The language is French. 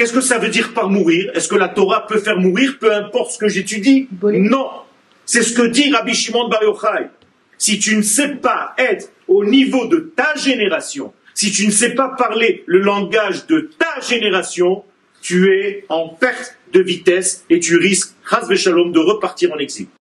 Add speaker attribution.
Speaker 1: Qu'est-ce que ça veut dire par mourir? Est-ce que la Torah peut faire mourir, peu importe ce que j'étudie? Non. C'est ce que dit Rabbi Shimon Bar Yochai. Si tu ne sais pas être au niveau de ta génération, si tu ne sais pas parler le langage de ta génération, tu es en perte de vitesse et tu risques, Shalom, de repartir en exil.